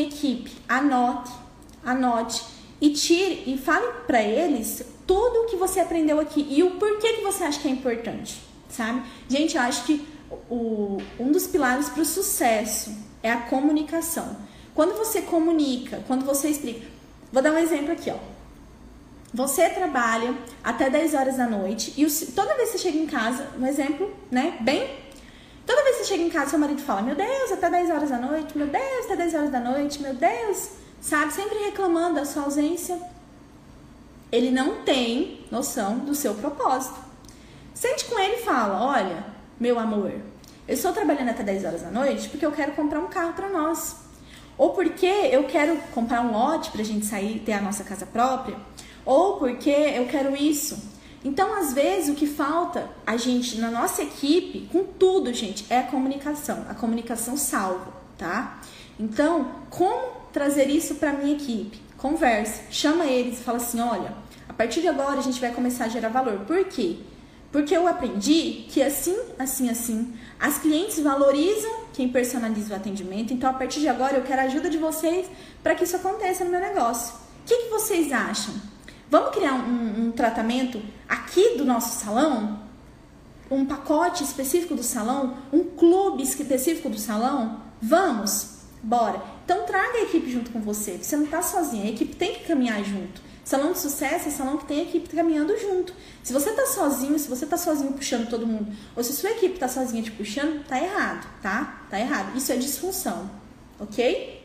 equipe, anote, anote e tire e fale para eles tudo o que você aprendeu aqui e o porquê que você acha que é importante, sabe? Gente, eu acho que o, um dos pilares para o sucesso é a comunicação. Quando você comunica, quando você explica. Vou dar um exemplo aqui, ó. Você trabalha até 10 horas da noite e o, toda vez que você chega em casa, um exemplo, né? Bem. Toda vez que você chega em casa, seu marido fala: Meu Deus, até 10 horas da noite, meu Deus, até 10 horas da noite, meu Deus, sabe? Sempre reclamando da sua ausência. Ele não tem noção do seu propósito. Sente com ele e fala: Olha, meu amor, eu estou trabalhando até 10 horas da noite porque eu quero comprar um carro para nós. Ou porque eu quero comprar um lote para a gente sair ter a nossa casa própria. Ou porque eu quero isso. Então, às vezes, o que falta a gente, na nossa equipe, com tudo, gente, é a comunicação. A comunicação salva, tá? Então, como trazer isso para minha equipe? Converse, chama eles e fala assim: olha, a partir de agora a gente vai começar a gerar valor. Por quê? Porque eu aprendi que assim, assim, assim, as clientes valorizam quem personaliza o atendimento. Então, a partir de agora, eu quero a ajuda de vocês para que isso aconteça no meu negócio. O que, que vocês acham? Vamos criar um, um tratamento aqui do nosso salão? Um pacote específico do salão? Um clube específico do salão? Vamos? Bora. Então traga a equipe junto com você. Você não está sozinha, a equipe tem que caminhar junto. Salão de sucesso é salão que tem a equipe caminhando junto. Se você tá sozinho, se você tá sozinho puxando todo mundo, ou se sua equipe tá sozinha te puxando, tá errado, tá? Tá errado. Isso é disfunção, ok?